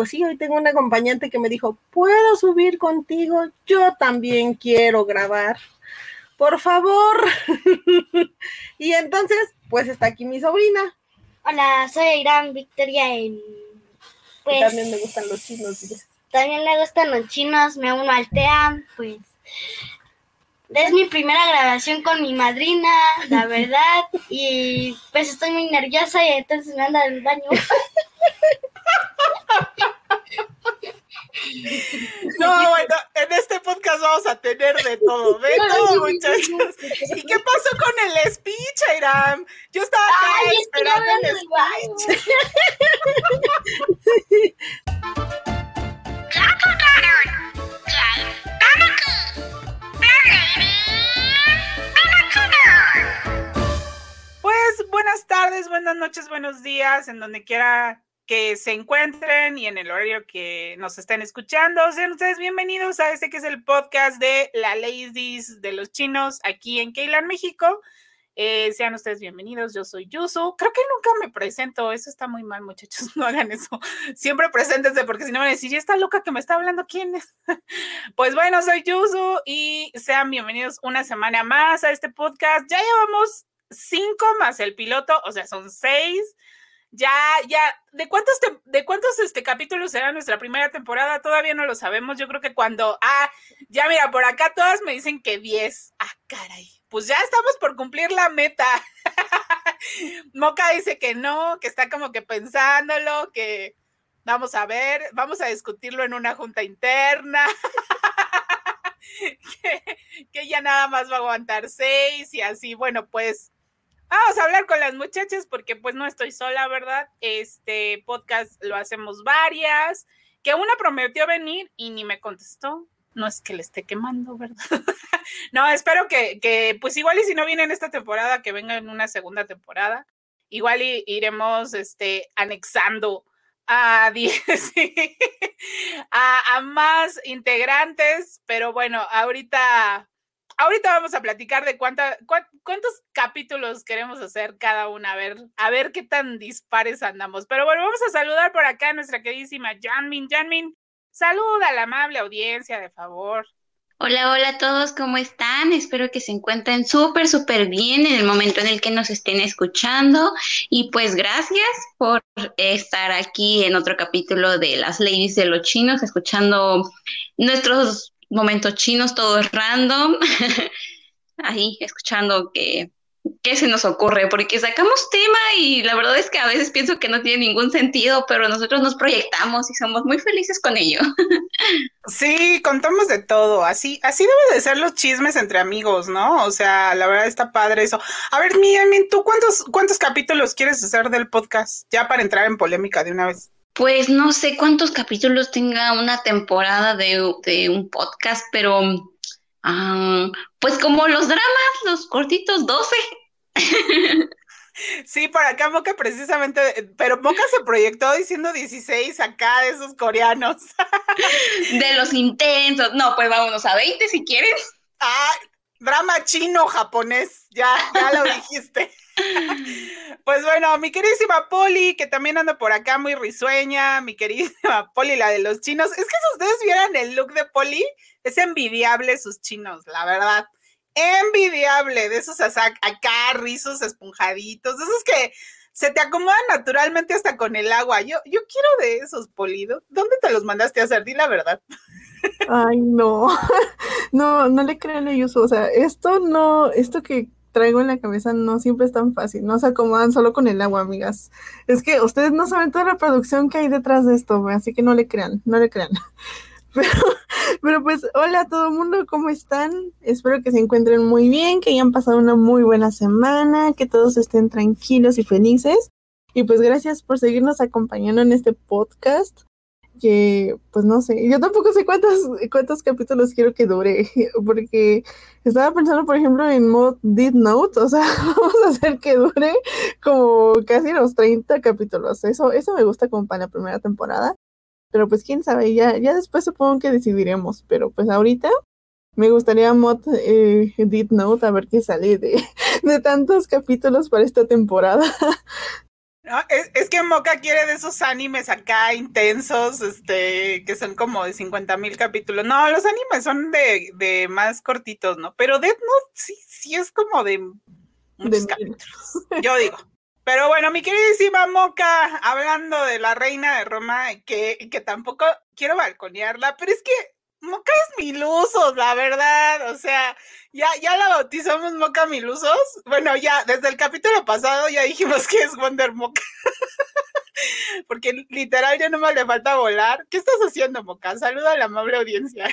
pues sí, hoy tengo un acompañante que me dijo, ¿puedo subir contigo? Yo también quiero grabar. Por favor. y entonces, pues está aquí mi sobrina. Hola, soy Irán Victoria. Y pues, también me gustan los chinos. También le gustan los chinos, me uno al TEA, pues es mi primera grabación con mi madrina, la verdad, y pues estoy muy nerviosa y entonces me anda del baño. No, bueno, en este podcast vamos a tener de todo, de todo, muchachos. ¿Y qué pasó con el speech, Airam? Yo estaba acá esperando el speech. Pues buenas tardes, buenas noches, buenos días, en donde quiera que se encuentren y en el horario que nos estén escuchando. Sean ustedes bienvenidos a este que es el podcast de la Ladies de los chinos aquí en Keilan, México. Eh, sean ustedes bienvenidos, yo soy Yusu. Creo que nunca me presento, eso está muy mal, muchachos, no hagan eso. Siempre preséntense porque si no van a decir, ¿y esta loca que me está hablando quién es? Pues bueno, soy Yusu y sean bienvenidos una semana más a este podcast. Ya llevamos cinco más el piloto, o sea, son seis ya, ya, ¿de cuántos, de cuántos este, capítulos será nuestra primera temporada? Todavía no lo sabemos. Yo creo que cuando, ah, ya mira, por acá todas me dicen que 10. Ah, caray. Pues ya estamos por cumplir la meta. Moca dice que no, que está como que pensándolo, que vamos a ver, vamos a discutirlo en una junta interna. que, que ya nada más va a aguantar seis y así. Bueno, pues Vamos a hablar con las muchachas porque pues no estoy sola, ¿verdad? Este podcast lo hacemos varias, que una prometió venir y ni me contestó. No es que le esté quemando, ¿verdad? no, espero que, que, pues igual y si no viene en esta temporada, que venga en una segunda temporada. Igual y iremos este, anexando a, a, a más integrantes, pero bueno, ahorita ahorita vamos a platicar de cuánta, cuántos capítulos queremos hacer cada una, a ver, a ver qué tan dispares andamos. Pero bueno, vamos a saludar por acá a nuestra queridísima Janmin. Janmin, saluda a la amable audiencia, de favor. Hola, hola a todos, ¿cómo están? Espero que se encuentren súper, súper bien en el momento en el que nos estén escuchando. Y pues gracias por estar aquí en otro capítulo de Las Ladies de los Chinos, escuchando nuestros momentos chinos, todo random, ahí escuchando que qué se nos ocurre, porque sacamos tema y la verdad es que a veces pienso que no tiene ningún sentido, pero nosotros nos proyectamos y somos muy felices con ello. Sí, contamos de todo, así, así debe de ser los chismes entre amigos, ¿no? O sea, la verdad está padre eso. A ver, Miamin, ¿tú cuántos, cuántos capítulos quieres hacer del podcast? Ya para entrar en polémica de una vez. Pues no sé cuántos capítulos tenga una temporada de, un podcast, pero ah, pues como los dramas, los cortitos, 12. Sí, por acá Moca precisamente, pero Moca se proyectó diciendo 16 acá de esos coreanos. De los intensos. No, pues vámonos a 20 si quieres. Ah, drama chino japonés, ya, ya lo dijiste. Pues bueno, mi queridísima Poli, que también anda por acá muy risueña, mi queridísima Poli, la de los chinos. Es que si ustedes vieran el look de Poli, es envidiable sus chinos, la verdad. Envidiable, de esos acá rizos esponjaditos, de esos que se te acomodan naturalmente hasta con el agua. Yo, yo quiero de esos, Poli. ¿Dónde te los mandaste a hacer? Di la verdad. Ay, no. No, no le crean a ellos. O sea, esto no, esto que traigo en la cabeza no siempre es tan fácil, no se acomodan solo con el agua, amigas. Es que ustedes no saben toda la producción que hay detrás de esto, así que no le crean, no le crean. Pero, pero pues, hola a todo el mundo, ¿cómo están? Espero que se encuentren muy bien, que hayan pasado una muy buena semana, que todos estén tranquilos y felices. Y pues gracias por seguirnos acompañando en este podcast que, pues no sé, yo tampoco sé cuántos, cuántos capítulos quiero que dure, porque estaba pensando, por ejemplo, en mod Did Note, o sea, vamos a hacer que dure como casi los 30 capítulos, eso, eso me gusta como para la primera temporada, pero pues quién sabe, ya, ya después supongo que decidiremos, pero pues ahorita me gustaría mod eh, Note a ver qué sale de, de tantos capítulos para esta temporada. Es, que Moca quiere de esos animes acá intensos, este, que son como de 50 mil capítulos. No, los animes son de, más cortitos, ¿no? Pero Death Note sí, sí es como de muchos capítulos. Yo digo. Pero bueno, mi queridísima Moca, hablando de la reina de Roma, que, que tampoco quiero balconearla, pero es que Moca es milusos, la verdad. O sea, ya, ya la bautizamos Moca Milusos. Bueno, ya desde el capítulo pasado ya dijimos que es Wonder Moca. Porque literal ya no me le falta volar. ¿Qué estás haciendo, Moca? Saluda a la amable audiencia.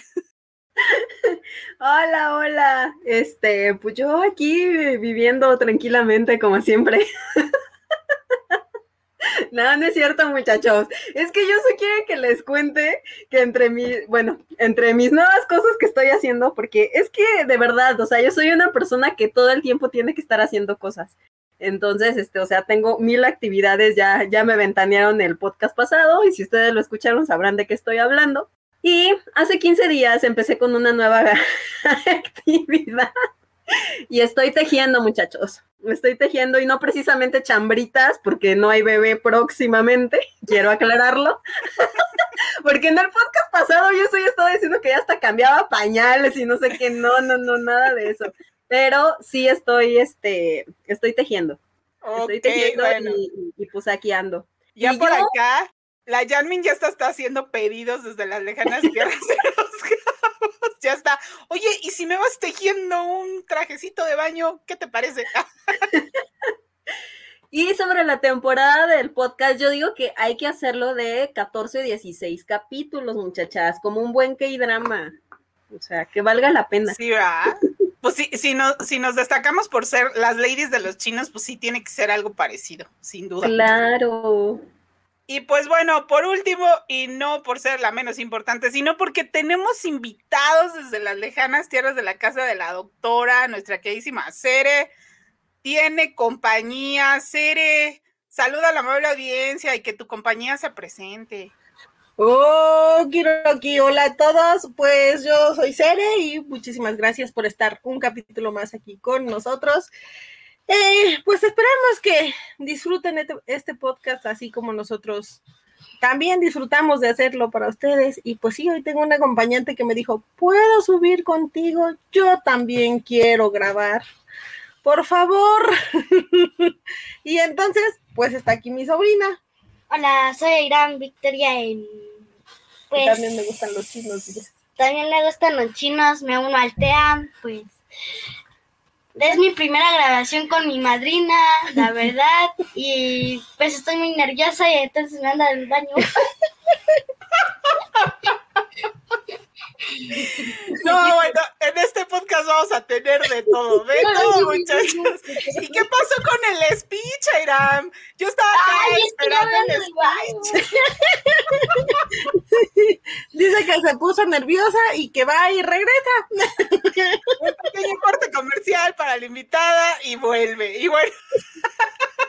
Hola, hola. Este, pues yo aquí viviendo tranquilamente como siempre. No, no es cierto, muchachos. Es que yo solo quiero que les cuente que entre mi, bueno, entre mis nuevas cosas que estoy haciendo, porque es que de verdad, o sea, yo soy una persona que todo el tiempo tiene que estar haciendo cosas. Entonces, este, o sea, tengo mil actividades, ya, ya me ventanearon el podcast pasado y si ustedes lo escucharon sabrán de qué estoy hablando. Y hace 15 días empecé con una nueva actividad y estoy tejiendo, muchachos. Estoy tejiendo y no precisamente chambritas, porque no hay bebé próximamente, quiero aclararlo. porque en el podcast pasado yo soy estaba diciendo que ya hasta cambiaba pañales y no sé qué, no, no, no, nada de eso. Pero sí estoy, este, estoy tejiendo. estoy tejiendo y, pues aquí ando. Ya por acá, la Janmin ya está, está haciendo pedidos desde las lejanas tierras de los ya está. Oye, ¿y si me vas tejiendo un trajecito de baño? ¿Qué te parece? y sobre la temporada del podcast, yo digo que hay que hacerlo de 14 o 16 capítulos, muchachas, como un buen K-drama. O sea, que valga la pena. Sí, ¿verdad? Pues sí, si, no, si nos destacamos por ser las ladies de los chinos, pues sí tiene que ser algo parecido, sin duda. Claro. Y pues bueno, por último, y no por ser la menos importante, sino porque tenemos invitados desde las lejanas tierras de la casa de la doctora, nuestra queridísima Cere. Tiene compañía, Cere. Saluda a la amable audiencia y que tu compañía se presente. Oh, aquí, hola a todos. Pues yo soy Cere y muchísimas gracias por estar un capítulo más aquí con nosotros. Eh, pues esperamos que disfruten este, este, podcast así como nosotros también disfrutamos de hacerlo para ustedes. Y pues sí, hoy tengo un acompañante que me dijo, ¿puedo subir contigo? Yo también quiero grabar. Por favor. y entonces, pues está aquí mi sobrina. Hola, soy Irán Victoria. Pues, también me gustan los chinos. También me gustan los chinos, me uno al pues es mi primera grabación con mi madrina, la verdad, y pues estoy muy nerviosa y entonces me anda del baño. No, bueno, en este podcast vamos a tener de todo, de todo, muchachos. ¿Y qué pasó con el speech, Airam? Yo estaba acá esperando el speech. Dice que se puso nerviosa y que va y regresa. Para la invitada y vuelve. Y bueno.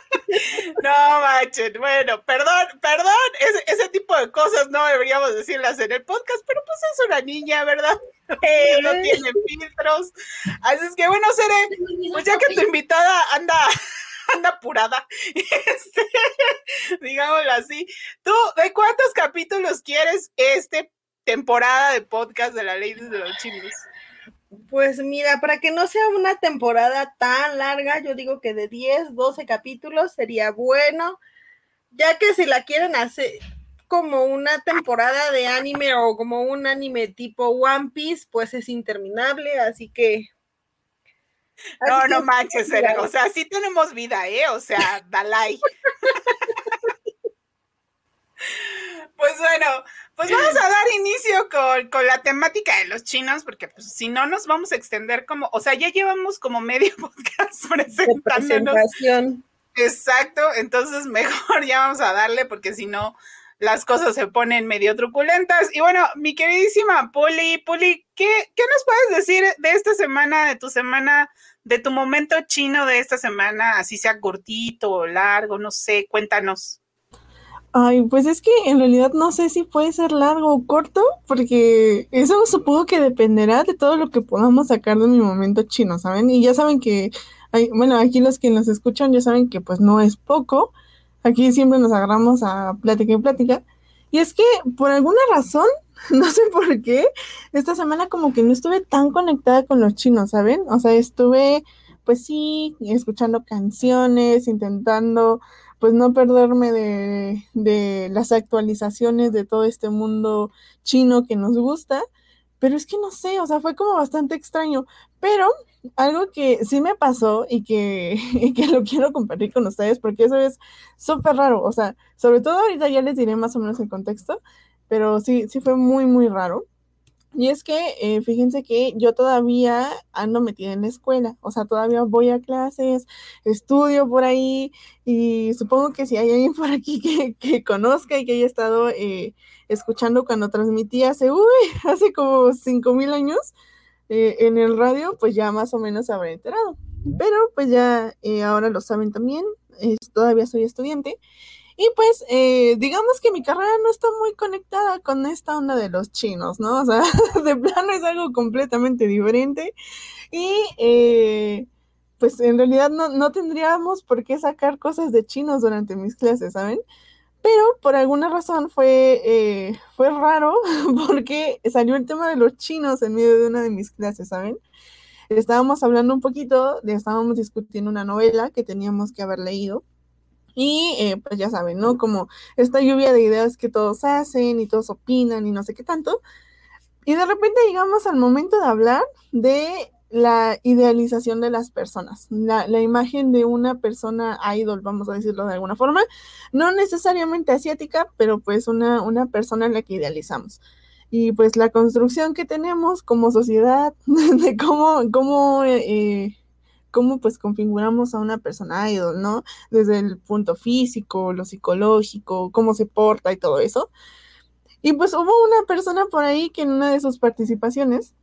No, manchen. Bueno, perdón, perdón. Ese, ese, tipo de cosas no deberíamos decirlas en el podcast, pero pues es una niña, ¿verdad? no tiene filtros. Así es que bueno, Seré, pues ya que tu invitada anda anda apurada, este, digámoslo así. ¿Tú de cuántos capítulos quieres este temporada de podcast de la ley de los Chinos? Pues mira, para que no sea una temporada tan larga, yo digo que de 10, 12 capítulos sería bueno, ya que si la quieren hacer como una temporada de anime o como un anime tipo One Piece, pues es interminable, así que... no, no manches, o sea, sí tenemos vida, ¿eh? O sea, Dalai. pues bueno, pues vamos a dar inicio con, la temática de los chinos, porque pues, si no nos vamos a extender como, o sea, ya llevamos como medio podcast presentándonos. Exacto, entonces mejor ya vamos a darle, porque si no, las cosas se ponen medio truculentas. Y bueno, mi queridísima Poli, Poli, ¿qué, ¿qué nos puedes decir de esta semana, de tu semana, de tu momento chino de esta semana, así sea cortito o largo, no sé, cuéntanos. Ay, pues es que en realidad no sé si puede ser largo o corto, porque eso supongo que dependerá de todo lo que podamos sacar de mi momento chino, ¿saben? Y ya saben que, bueno, aquí los que nos escuchan ya saben que pues no es poco. aquí siempre nos agarramos a plática y plática. Y es que por alguna razón, no sé por qué, esta semana como que no estuve tan conectada con los chinos, ¿saben? O sea, estuve, pues sí, escuchando canciones, intentando, pues no perderme de, de las actualizaciones de todo este mundo chino que nos gusta. Pero es que no sé, o sea, fue como bastante extraño. Pero algo que sí me pasó y que, y que lo quiero compartir con ustedes, porque eso es súper raro. O sea, sobre todo ahorita ya les diré más o menos el contexto, pero sí, sí fue muy, muy raro. Y es que, eh, fíjense que yo todavía ando metida en la escuela, o sea, todavía voy a clases, estudio por ahí, y supongo que si hay alguien por aquí que, que conozca y que haya estado eh, escuchando cuando transmití hace, uy, hace como cinco mil años eh, en el radio, pues ya más o menos se habrá enterado. Pero pues ya eh, ahora lo saben también, todavía soy estudiante. Y pues eh, digamos que mi carrera no está muy conectada con esta onda de los chinos, ¿no? O sea, de plano es algo completamente diferente. Y pues en realidad no, no tendríamos por qué sacar cosas de chinos durante mis clases, ¿saben? Pero por alguna razón fue, eh, fue raro porque salió el tema de los chinos en medio de una de mis clases, ¿saben? Estábamos hablando un poquito, estábamos discutiendo una novela que teníamos que haber leído. Y eh, pues ya saben, ¿no? Como esta lluvia de ideas que todos hacen y todos opinan y no sé qué tanto. Y de repente llegamos al momento de hablar de la idealización de las personas, la, imagen de una persona idol, vamos a decirlo de alguna forma, no necesariamente asiática, pero pues una, una persona en la que idealizamos. Y pues la construcción que tenemos como sociedad, de cómo, cómo, eh, cómo pues configuramos a una persona idol, ¿no? Desde el punto físico, lo psicológico, cómo se porta y todo eso. Y pues hubo una persona por ahí que en una de sus participaciones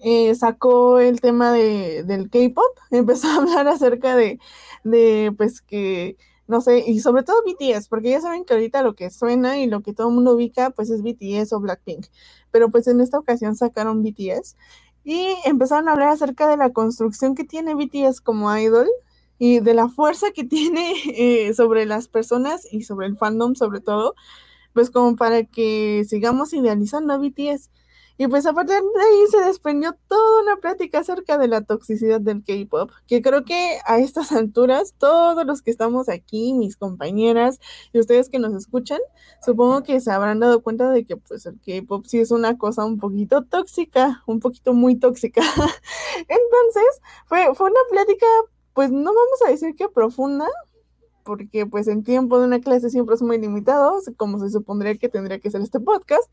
eh, sacó el tema de, del K-pop, empezó a hablar acerca de, de, pues que, no sé, y sobre todo BTS, porque ya saben que ahorita lo que suena y lo que todo el mundo ubica, pues es BTS o Blackpink, pero pues en esta ocasión sacaron BTS y empezaron a hablar acerca de la construcción que tiene BTS como idol y de la fuerza que tiene eh, sobre las personas y sobre el fandom sobre todo, pues como para que sigamos idealizando a BTS. Y pues a partir de ahí se desprendió toda una plática acerca de la toxicidad del K-pop, que creo que a estas alturas todos los que estamos aquí, mis compañeras y ustedes que nos escuchan, supongo que se habrán dado cuenta de que pues el K-pop sí es una cosa un poquito tóxica, un poquito muy tóxica. Entonces, fue, fue una plática, pues no vamos a decir que profunda, porque pues en tiempo de una clase siempre es muy limitado, como se supondría que tendría que ser este podcast.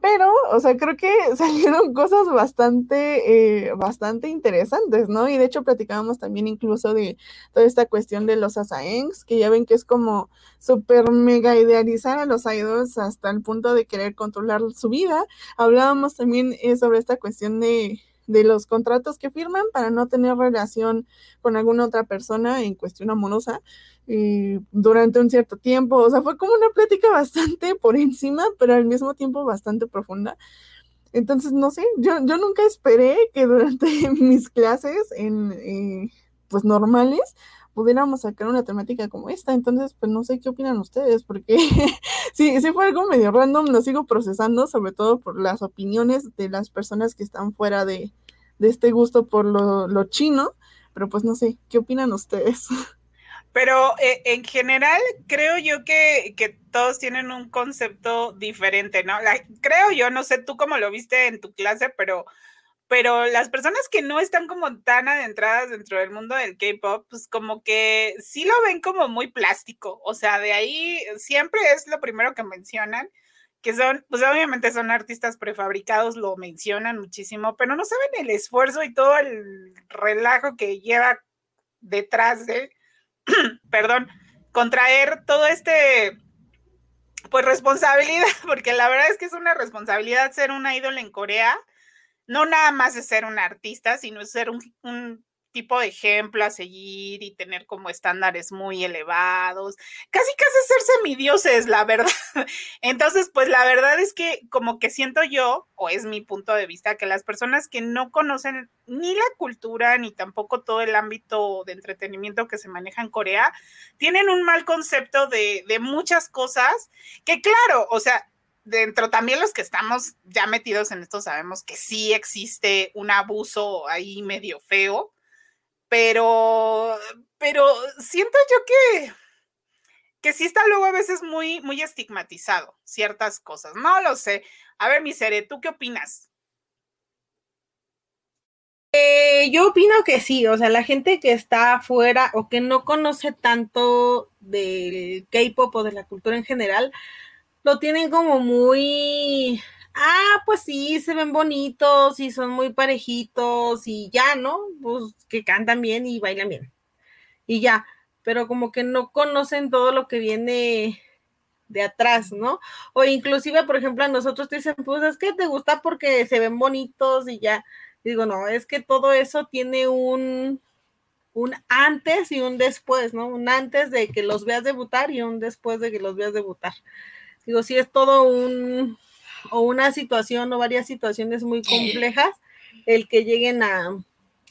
Pero, o sea, creo que salieron cosas bastante, eh, bastante interesantes, ¿no? Y de hecho platicábamos también incluso de toda esta cuestión de los asaengs, que ya ven que es como súper mega idealizar a los idols hasta el punto de querer controlar su vida. Hablábamos también eh, sobre esta cuestión de, de los contratos que firman para no tener relación con alguna otra persona en cuestión amorosa eh, durante un cierto tiempo. O sea, fue como una plática bastante por encima, pero al mismo tiempo bastante profunda. Entonces, no sé, yo, yo nunca esperé que durante mis clases en, eh, pues normales pudiéramos sacar una temática como esta. Entonces, pues no sé qué opinan ustedes, porque sí, sí fue algo medio random, lo sigo procesando, sobre todo por las opiniones de las personas que están fuera de, de este gusto por lo, lo chino, pero pues no sé, ¿qué opinan ustedes? Pero eh, en general creo yo que, que, todos tienen un concepto diferente, ¿no? creo yo, no sé tú cómo lo viste en tu clase, pero, pero las personas que no están como tan adentradas dentro del mundo del K-Pop, pues como que sí lo ven como muy plástico, o sea, de ahí siempre es lo primero que mencionan que son, pues obviamente son artistas prefabricados, lo mencionan muchísimo, pero no saben el esfuerzo y todo el relajo que lleva detrás de, perdón, contraer todo este, pues responsabilidad, porque la verdad es que es una responsabilidad ser una ídola en Corea, no nada más es ser un artista, sino ser un, tipo de ejemplo a seguir y tener como estándares muy elevados, casi casi ser semidioses, la verdad. Entonces, pues la verdad es que como que siento yo, o es mi punto de vista, que las personas que no conocen ni la cultura ni tampoco todo el ámbito de entretenimiento que se maneja en Corea, tienen un mal concepto de, de muchas cosas que claro, o sea, dentro también los que estamos ya metidos en esto sabemos que sí existe un abuso ahí medio feo, pero, pero siento yo que, que sí está luego a veces muy, muy estigmatizado ciertas cosas. No lo sé. A ver, mi ¿tú qué opinas? Eh, yo opino que sí, o sea, la gente que está afuera o que no conoce tanto del K-pop o de la cultura en general, lo tienen como muy, ah, pues sí, se ven bonitos y son muy parejitos y ya, ¿no? Pues que cantan bien y bailan bien. Y ya, pero como que no conocen todo lo que viene de atrás, ¿no? O inclusive, por ejemplo, a nosotros te dicen, pues es que te gusta porque se ven bonitos y ya. Digo, no, es que todo eso tiene un, un antes y un después, ¿no? Un antes de que los veas debutar y un después de que los veas debutar. Digo, si es todo un, o una situación o varias situaciones muy complejas, el que lleguen a,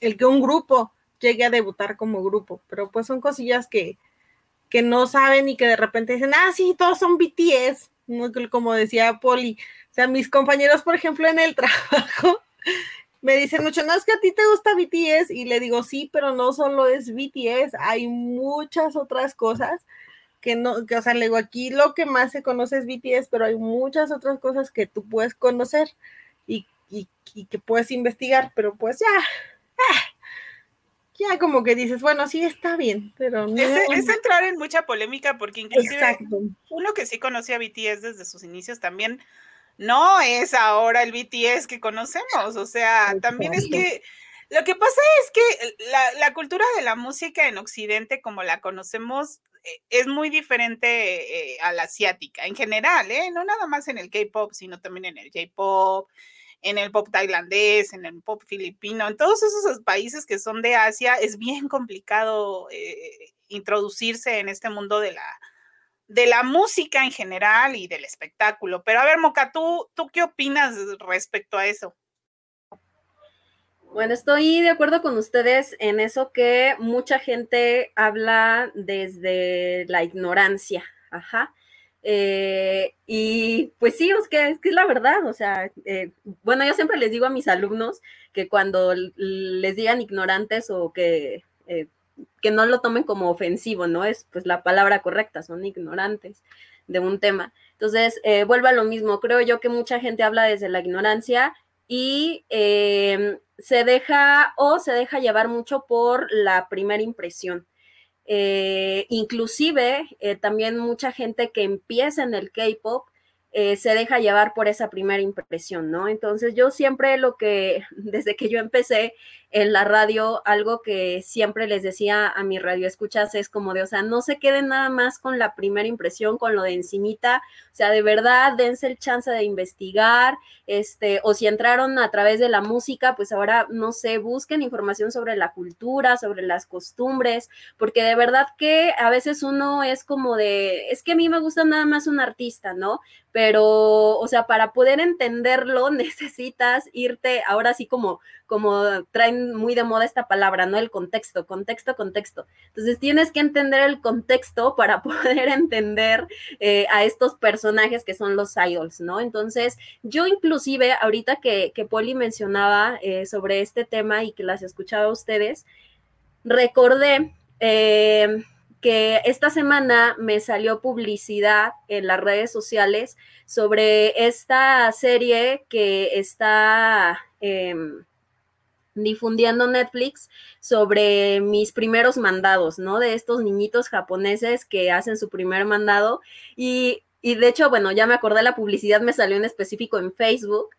el que un grupo llegue a debutar como grupo, pero pues son cosillas que, que no saben y que de repente dicen, ah, sí, todos son BTS, como decía Poli. O sea, mis compañeros, por ejemplo, en el trabajo, me dicen mucho, no es que a ti te gusta BTS, y le digo, sí, pero no solo es BTS, hay muchas otras cosas que no, que, o sea, le digo, aquí lo que más se conoce es BTS, pero hay muchas otras cosas que tú puedes conocer y, que puedes investigar, pero pues ya, ah, ya como que dices, bueno, sí está bien, pero no. Es, entrar en mucha polémica porque inclusive uno que sí conocía a BTS desde sus inicios también no es ahora el BTS que conocemos, o sea, también es que lo que pasa es que la, la, cultura de la música en Occidente, como la conocemos, es muy diferente eh, a la asiática en general, ¿eh? no nada más en el K-pop, sino también en el J-pop, en el pop tailandés, en el pop filipino, en todos esos países que son de Asia, es bien complicado introducirse en este mundo de la, de la música en general y del espectáculo. Pero a ver, Moca, ¿tú, ¿tú qué opinas respecto a eso? Bueno, estoy de acuerdo con ustedes en eso que mucha gente habla desde la ignorancia, ajá. Eh, y pues sí, es que, es que es la verdad, o sea, eh, bueno, yo siempre les digo a mis alumnos que cuando les digan ignorantes o que, eh, que no lo tomen como ofensivo, ¿no? Es pues la palabra correcta, son ignorantes de un tema. Entonces, vuelvo a lo mismo, creo yo que mucha gente habla desde la ignorancia y em, se deja o se deja llevar mucho por la primera impresión. Eh, inclusive eh, también mucha gente que empieza en el K-Pop eh, se deja llevar por esa primera impresión, ¿no? Entonces yo siempre lo que, desde que yo empecé en la radio, algo que siempre les decía a mi radio escuchas es como de, o sea, no se queden nada más con la primera impresión, con lo de encimita, o sea, de verdad, dense el chance de investigar, este, o si entraron a través de la música, pues ahora, no sé, busquen información sobre la cultura, sobre las costumbres, porque de verdad que a veces uno es como de, es que a mí me gusta nada más un artista, ¿no? Pero, o sea, para poder entenderlo necesitas irte, ahora sí como, como traen muy de moda esta palabra, ¿no? El contexto, contexto, contexto. Entonces tienes que entender el contexto para poder entender eh, a estos personajes que son los idols, ¿no? Entonces, yo inclusive, ahorita que, que Poli mencionaba eh, sobre este tema y que las escuchaba a ustedes, recordé... Eh, que esta semana me salió publicidad en las redes sociales sobre esta serie que está em, difundiendo Netflix sobre mis primeros mandados, ¿no? De estos niñitos japoneses que hacen su primer mandado. Y, y de hecho, bueno, ya me acordé, la publicidad me salió en específico en Facebook.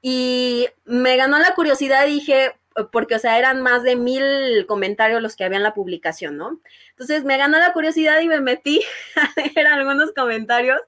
Y me ganó la curiosidad dije, porque, o sea, eran más de mil comentarios los que había en la publicación, ¿no? Entonces me ganó la curiosidad y me metí a leer algunos comentarios,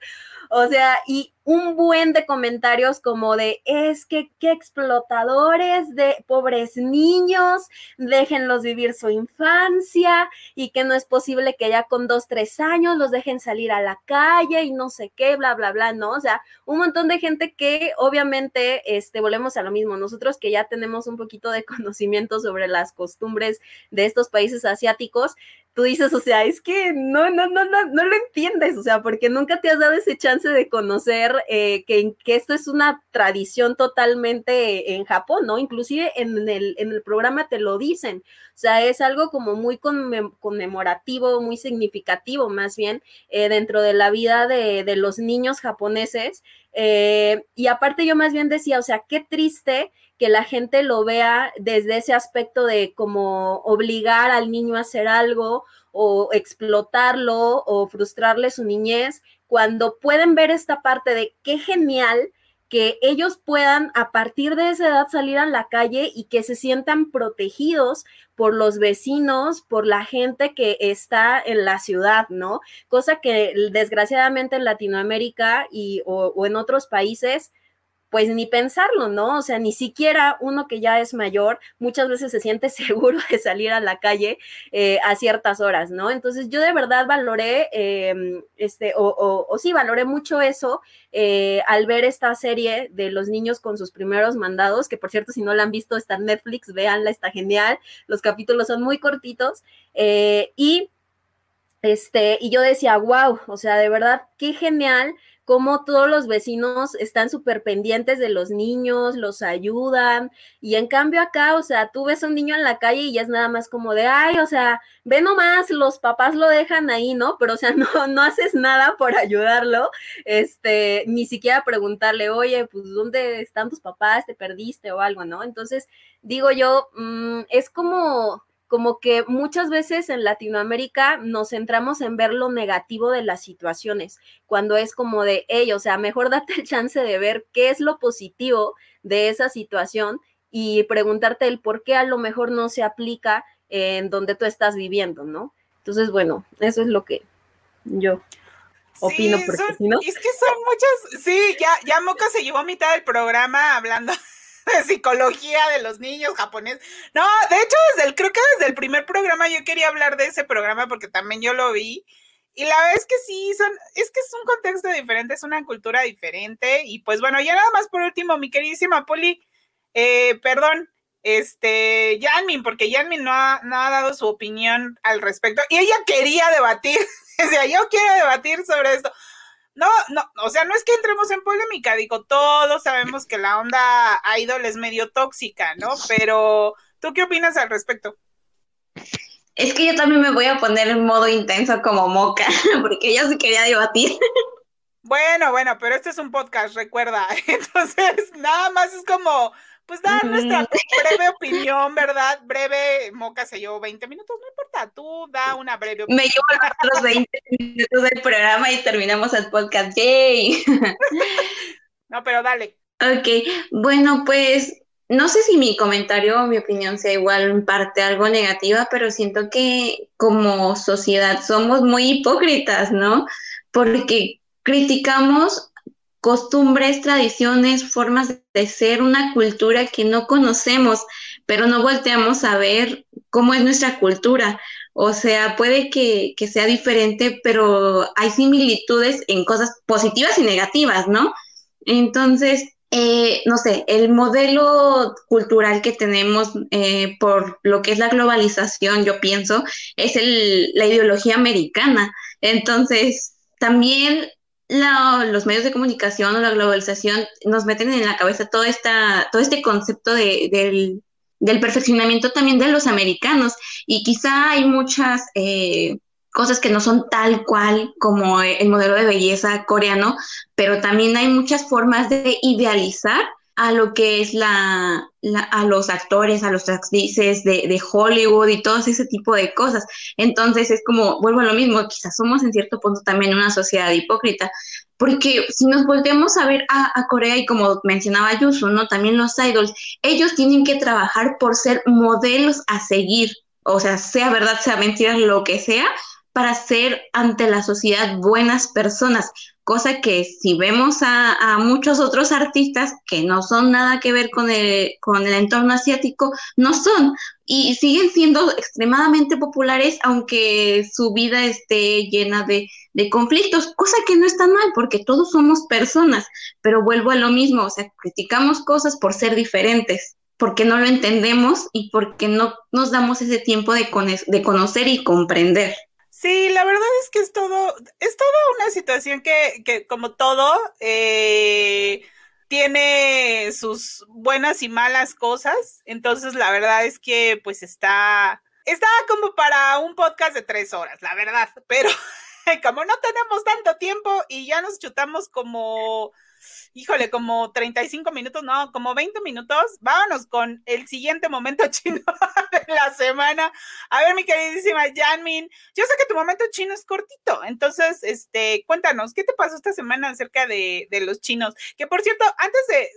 O sea, y un buen de comentarios como de, es que qué explotadores de pobres niños, déjenlos vivir su infancia y que no es posible que ya con dos, tres años los dejen salir a la calle y no sé qué, bla, bla, bla, ¿no? O sea, un montón de gente que obviamente, este, volvemos a lo mismo, nosotros que ya tenemos un poquito de conocimiento sobre las costumbres de estos países asiáticos, tú dices, o sea, es que no, no, no, no, no lo entiendes, o sea, porque nunca te has dado ese chance de conocer eh, que, esto es una tradición totalmente en Japón, ¿no? Inclusive en el, programa te lo dicen, o sea, es algo como muy conmemorativo, muy significativo más bien eh, dentro de la vida de, de los niños japoneses. Eh, y aparte yo más bien decía, o sea, qué triste que la gente lo vea desde ese aspecto de como obligar al niño a hacer algo o explotarlo o frustrarle su niñez, cuando pueden ver esta parte de qué genial que ellos puedan a partir de esa edad salir a la calle y que se sientan protegidos por los vecinos, por la gente que está en la ciudad, ¿no? Cosa que desgraciadamente en Latinoamérica y o, o en otros países pues ni pensarlo, ¿no? O sea, ni siquiera uno que ya es mayor muchas veces se siente seguro de salir a la calle eh, a ciertas horas, ¿no? Entonces yo de verdad valoré, eh, este, o, o, o, sí, valoré mucho eso eh, al ver esta serie de los niños con sus primeros mandados, que por cierto, si no la han visto, está en Netflix, véanla, está genial, los capítulos son muy cortitos eh, y... Este, y yo decía, wow, o sea, de verdad, qué genial cómo todos los vecinos están súper pendientes de los niños, los ayudan, y en cambio acá, o sea, tú ves a un niño en la calle y ya es nada más como de, ay, o sea, ve nomás, los papás lo dejan ahí, ¿no? Pero, o sea, no, no haces nada por ayudarlo, este, ni siquiera preguntarle, oye, pues, ¿dónde están tus papás? ¿Te perdiste o algo, no? Entonces, digo yo, mmm, es como como que muchas veces en Latinoamérica nos centramos en ver lo negativo de las situaciones, cuando es como de, hey, o sea, mejor date el chance de ver qué es lo positivo de esa situación y preguntarte el por qué a lo mejor no se aplica en donde tú estás viviendo, ¿no? Entonces, bueno, eso es lo que yo opino. Sí, porque son, si no... Es que son muchas, sí, ya, ya Moca se llevó a mitad del programa hablando de psicología de los niños japoneses. No, de hecho, desde el, creo que desde el primer programa yo quería hablar de ese programa porque también yo lo vi. Y la verdad es que sí, son, es que es un contexto diferente, es una cultura diferente. Y pues bueno, ya nada más por último, mi queridísima Poli, eh, perdón, este, Yanmin, porque Yanmin no ha, no ha dado su opinión al respecto. Y ella quería debatir, o sea, yo quiero debatir sobre esto. No, no, o sea, no es que entremos en polémica, digo, todos sabemos que la onda idol es medio tóxica, ¿no? Pero, ¿tú qué opinas al respecto? Es que yo también me voy a poner en modo intenso como moca, porque yo sí quería debatir. Bueno, bueno, pero este es un podcast, recuerda. Entonces, nada más es como, pues dar nuestra breve opinión, ¿verdad? Breve, Moca se llevó 20 minutos, no importa, tú da una breve opinión. Me llevo los 20 minutos del programa y terminamos el podcast, ¡yay! no, pero dale. Ok, bueno, pues no sé si mi comentario o mi opinión sea igual en parte algo negativa, pero siento que como sociedad somos muy hipócritas, ¿no? Porque criticamos costumbres, tradiciones, formas de ser, una cultura que no conocemos, pero no volteamos a ver cómo es nuestra cultura. O sea, puede que, que sea diferente, pero hay similitudes en cosas positivas y negativas, ¿no? Entonces, eh, no sé, el modelo cultural que tenemos eh, por lo que es la globalización, yo pienso, es el, la ideología americana. Entonces, también la, los medios de comunicación o la globalización nos meten en la cabeza todo, esta, todo este concepto de, del, del, perfeccionamiento también de los americanos. Y quizá hay muchas eh, cosas que no son tal cual como el modelo de belleza coreano, pero también hay muchas formas de idealizar a lo que es la, a los actores, a los actrices de, de, Hollywood y todo ese tipo de cosas. Entonces es como, vuelvo a lo mismo, quizás somos en cierto punto también una sociedad hipócrita, porque si nos volvemos a ver a, a Corea y como mencionaba Yusu, ¿no? También los idols, ellos tienen que trabajar por ser modelos a seguir, o sea, sea verdad, sea mentira, lo que sea, para ser ante la sociedad buenas personas, cosa que si vemos a, muchos otros artistas que no son nada que ver con el, con el entorno asiático, no son y siguen siendo extremadamente populares aunque su vida esté llena de, de conflictos, cosa que no está mal porque todos somos personas, pero vuelvo a lo mismo, o sea, criticamos cosas por ser diferentes porque no lo entendemos y porque no nos damos ese tiempo de, de conocer y comprender. Sí, la verdad es que es todo, es toda una situación que, que como todo, eh, tiene sus buenas y malas cosas. Entonces, la verdad es que pues está, está como para un podcast de tres horas, la verdad. Pero como no tenemos tanto tiempo y ya nos chutamos como híjole, como 35 minutos, no, como 20 minutos. Vámonos con el siguiente momento chino de la semana. A ver, mi queridísima Janmin, yo sé que tu momento chino es cortito, entonces, este, cuéntanos, ¿qué te pasó esta semana acerca de, los chinos? Que por cierto, antes de,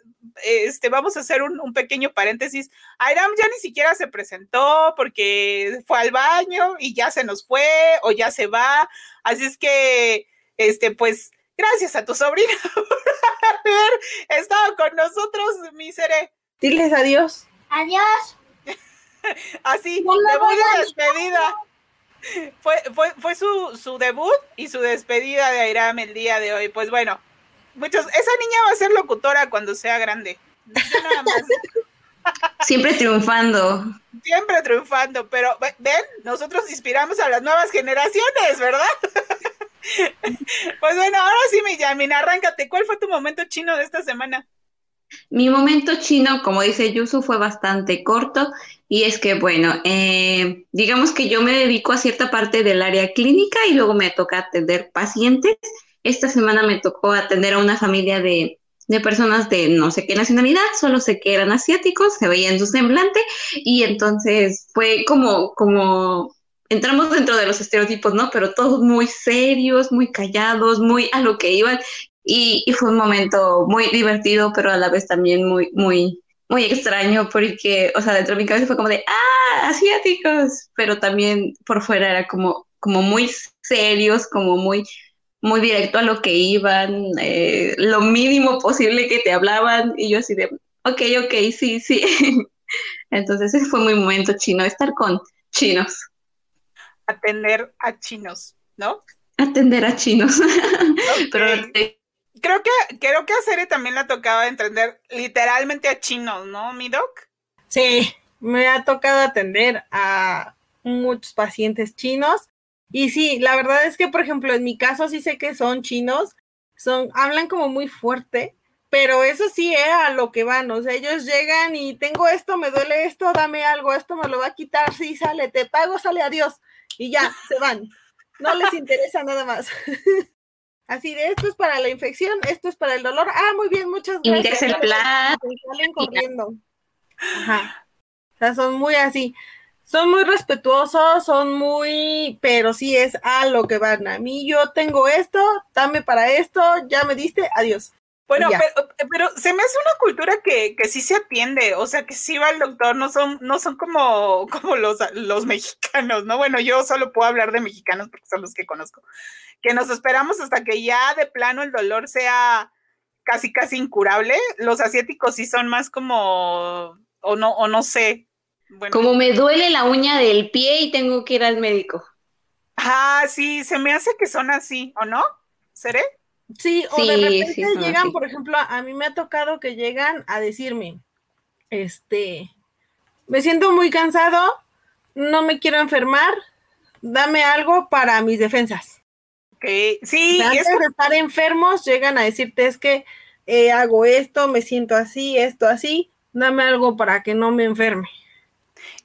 este, vamos a hacer un, pequeño paréntesis. Airam ya ni siquiera se presentó porque fue al baño y ya se nos fue o ya se va. Así es que, este, pues, Gracias a tu sobrina haber estado con nosotros, mi Diles adiós. Adiós. Así, debut y despedida. Fue, fue, fue su, su, debut y su despedida de Airam el día de hoy. Pues bueno, muchos, esa niña va a ser locutora cuando sea grande. Nada más. Siempre triunfando. Siempre triunfando, pero ven, nosotros inspiramos a las nuevas generaciones, ¿verdad? Pues bueno, ahora sí, mi Yamin, arráncate. ¿Cuál fue tu momento chino de esta semana? Mi momento chino, como dice Yusu, fue bastante corto y es que, bueno, eh, digamos que yo me dedico a cierta parte del área clínica y luego me toca atender pacientes. Esta semana me tocó atender a una familia de, de personas de no sé qué nacionalidad, solo sé que eran asiáticos, se veía en su semblante y entonces fue como, como entramos dentro de los estereotipos, ¿no? Pero todos muy serios, muy callados, muy a lo que iban. Y, fue un momento muy divertido, pero a la vez también muy, muy, muy extraño, porque, o sea, dentro de mi cabeza fue como de, ah, asiáticos, pero también por fuera era como, como muy serios, como muy, muy directo a lo que iban, eh, lo mínimo posible que te hablaban, y yo así de, ok, ok, sí, sí. Entonces ese fue muy momento chino, estar con chinos atender a chinos, ¿no? Atender a chinos. Pero creo que creo que a Sere también le ha tocado entender literalmente a chinos, ¿no, mi doc? Sí, me ha tocado atender a muchos pacientes chinos. Y sí, la verdad es que, por ejemplo, en mi caso sí sé que son chinos, son, hablan como muy fuerte, pero eso sí, es a lo que van, o sea, ellos llegan y tengo esto, me duele esto, dame algo, esto me lo va a quitar, sí, sale, te pago, sale, adiós y ya, se van. No les interesa nada más. Así de esto es para la infección, esto es para el dolor. Ah, muy bien, muchas gracias. Y el plan. Salen corriendo. Ajá. O sea, son muy así. Son muy respetuosos, son muy, pero sí es a lo que van. A mí yo tengo esto, dame para esto, ya me diste, adiós. Bueno, pero, se me hace una cultura que, que sí se atiende, o sea, que sí va el doctor, no son, no son como, como los, los mexicanos, ¿no? Bueno, yo solo puedo hablar de mexicanos porque son los que conozco, que nos esperamos hasta que ya de plano el dolor sea casi, casi incurable. Los asiáticos sí son más como, o no, o no sé. Como me duele la uña del pie y tengo que ir al médico. Ah, sí, se me hace que son así, ¿o no? ¿Seré? Sí, o de repente llegan, por ejemplo, a mí me ha tocado que llegan a decirme, este, me siento muy cansado, no me quiero enfermar, dame algo para mis defensas. Okay. Sí, antes de estar enfermos, llegan a decirte es que eh, hago esto, me siento así, esto así, dame algo para que no me enferme.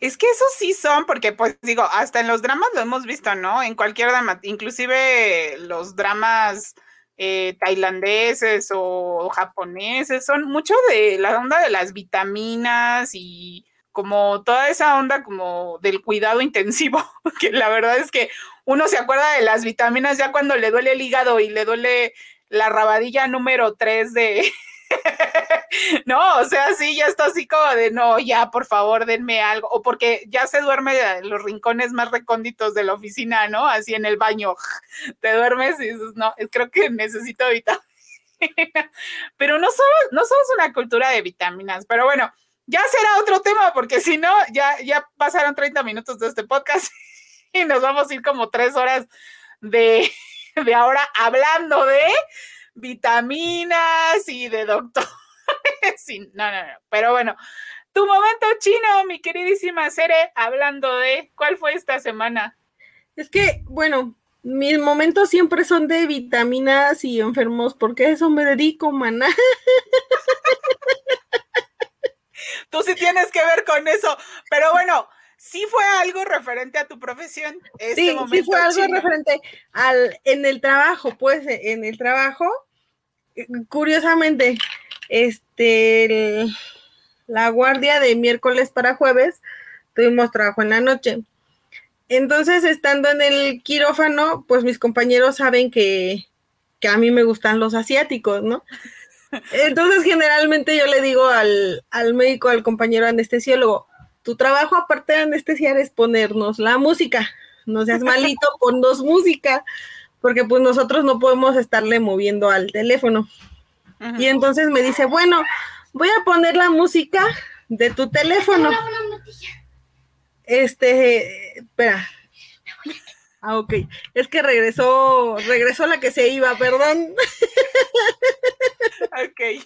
Es que esos sí son, porque pues digo, hasta en los dramas lo hemos visto, ¿no? En cualquier drama, inclusive los dramas eh, tailandeses o japoneses, son mucho de la onda de las vitaminas y como toda esa onda como del cuidado intensivo, que la verdad es que uno se acuerda de las vitaminas ya cuando le duele el hígado y le duele la rabadilla número 3 de, no, o sea, sí, ya está así como de, no, ya, por favor, denme algo, o porque ya se duerme en los rincones más recónditos de la oficina, ¿no? Así en el baño, te duermes y dices, no, creo que necesito vitamina. pero no somos, no somos una cultura de vitaminas, pero bueno, ya será otro tema, porque si no, ya, ya pasaron 30 minutos de este podcast y nos vamos a ir como tres horas de, de ahora hablando de vitaminas y de doctor. sí, no, no, no. Pero bueno, tu momento chino, mi queridísima Cere, hablando de cuál fue esta semana. Es que, bueno, mis momentos siempre son de vitaminas y enfermos, porque eso me dedico, maná. Tú sí tienes que ver con eso, pero bueno, sí fue algo referente a tu profesión. Este sí, sí fue algo referente al en el trabajo, pues en el trabajo, curiosamente, este, la guardia de miércoles para jueves, tuvimos trabajo en la noche. Entonces, estando en el quirófano, pues mis compañeros saben que, que a mí me gustan los asiáticos, ¿no? Entonces, generalmente yo le digo al, al médico, al compañero anestesiólogo, tu trabajo aparte de anestesiar es ponernos la música. No seas malito, ponnos música, porque pues nosotros no podemos estarle moviendo al teléfono. Y entonces me dice, bueno, voy a poner la música de tu teléfono. Este, espera. Ah, ok. Es que regresó, regresó la que se iba, perdón. Ok.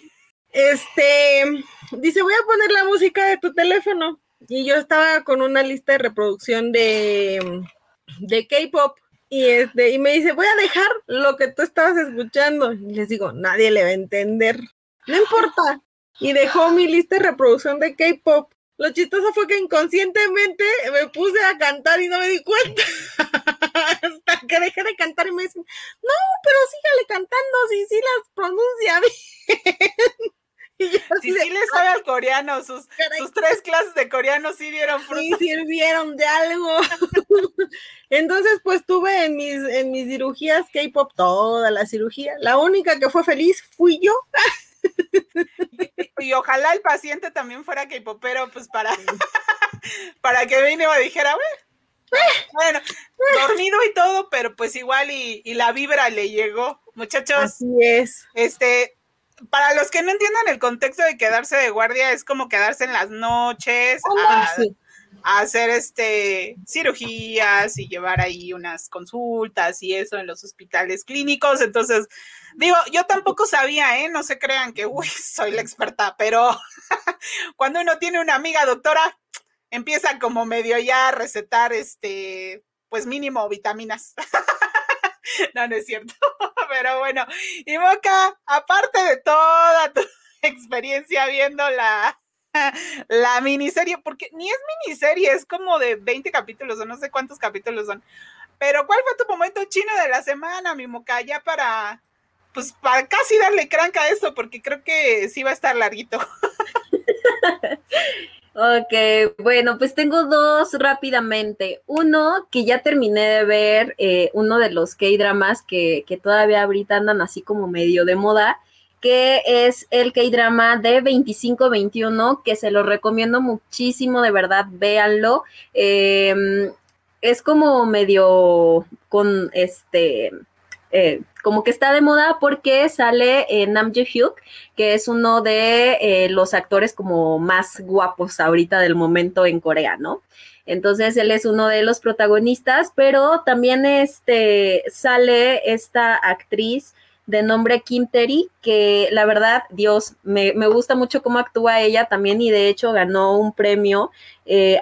Este, dice, voy a poner la música de tu teléfono. Y yo estaba con una lista de reproducción de, de K-pop. Y, este, y me dice, voy a dejar lo que tú estabas escuchando. Y les digo, nadie le va a entender. No importa. Y dejó mi lista de reproducción de K-pop. Lo chistoso fue que inconscientemente me puse a cantar y no me di cuenta. Hasta que dejé de cantar y me dicen, no, pero sígale cantando, si sí las pronuncia bien. Si sí, les sabe al coreano, sus, sus, tres clases de coreano sí dieron fruto. Sí sirvieron de algo. Entonces, pues tuve en mis, en mis cirugías K-pop toda la cirugía. La única que fue feliz fui yo. y, ojalá el paciente también fuera K-popero, pues para, para que mínimo dijera, bueno, dormido y todo, pero pues igual y, y la vibra le llegó. Muchachos, Así es. Este, para los que no entiendan el contexto de quedarse de guardia, es como quedarse en las noches a, hacer este cirugías y llevar ahí unas consultas y eso en los hospitales clínicos. Entonces, digo, yo tampoco sabía, ¿eh? No se crean que, uy, soy la experta, pero cuando uno tiene una amiga doctora, empieza como medio ya a recetar este, pues mínimo vitaminas. no, no es cierto. Pero bueno, y Moca, aparte de toda tu experiencia viendo la, la miniserie, porque ni es miniserie, es como de 20 capítulos o no sé cuántos capítulos son. Pero ¿cuál fue tu momento chino de la semana, mi Moca? Ya para, pues para casi darle cranca a esto, porque creo que sí va a estar larguito. Ok, bueno, pues tengo dos rápidamente. Uno, que ya terminé de ver eh, uno de los K-dramas que, que, todavía ahorita andan así como medio de moda, que es el K-drama de 2521, que se lo recomiendo muchísimo, de verdad, véanlo. Eh, es como medio con este eh, como que está de moda porque sale eh, Nam Jae-hyuk, que es uno de eh, los actores como más guapos ahorita del momento en Corea, ¿no? Entonces él es uno de los protagonistas, pero también este, sale esta actriz de nombre Kim Terry, que la verdad, Dios, me, me, gusta mucho cómo actúa ella también y de hecho ganó un premio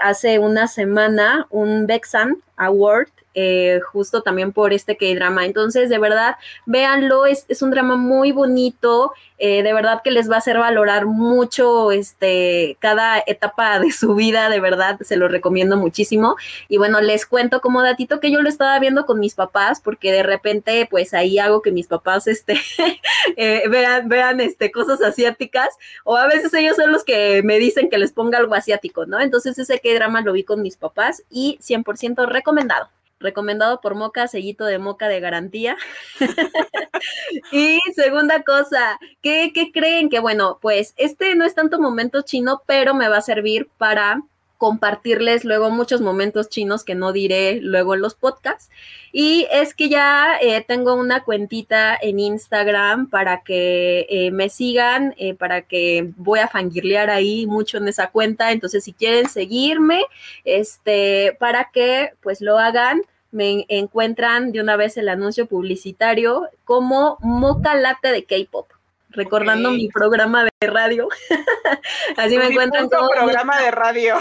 hace una semana, un Bexan Award eh, justo también por este K-drama. Entonces, de verdad, véanlo, es, es un drama muy bonito, eh, de verdad que les va a hacer valorar mucho este, cada etapa de su vida, de verdad, se lo recomiendo muchísimo. Y bueno, les cuento como datito que yo lo estaba viendo con mis papás, porque de repente, pues ahí hago que mis papás este, eh, vean, vean este, cosas asiáticas, o a veces ellos son los que me dicen que les ponga algo asiático, ¿no? Entonces ese K-drama lo vi con mis papás y 100% recomendado. Recomendado por Moca, sellito de Moca de garantía. y segunda cosa, ¿qué, ¿qué creen? Que bueno, pues este no es tanto momento chino, pero me va a servir para compartirles luego muchos momentos chinos que no diré luego en los podcasts. Y es que ya eh, tengo una cuentita en Instagram para que eh, me sigan, eh, para que voy a fangirlear ahí mucho en esa cuenta. Entonces, si quieren seguirme, este, para que pues lo hagan me encuentran de una vez el anuncio publicitario como Moca Late de K-Pop recordando mi programa de radio. Así me encuentran como programa de radio.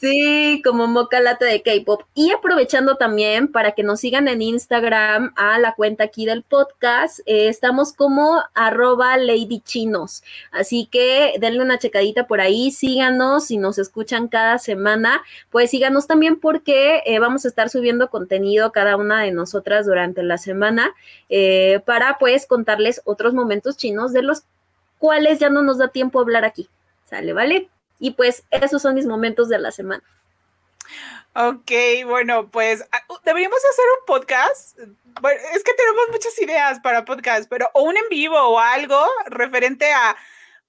Sí, como Moca Lata de K-Pop. Y aprovechando también para que nos sigan en Instagram a la cuenta aquí del podcast, eh, estamos como arroba ladychinos. Así que denle una checadita por ahí, síganos si nos escuchan cada semana, pues síganos también porque eh, vamos a estar subiendo contenido cada una de nosotras durante la semana eh, para pues contarles otros momentos chinos de los cuales ya no nos da tiempo hablar aquí. ¿Sale, vale? Y pues esos son mis momentos de la semana. Ok, bueno, pues ah, deberíamos hacer un podcast. Bueno, es que tenemos muchas ideas para podcast, pero o un en vivo o algo referente a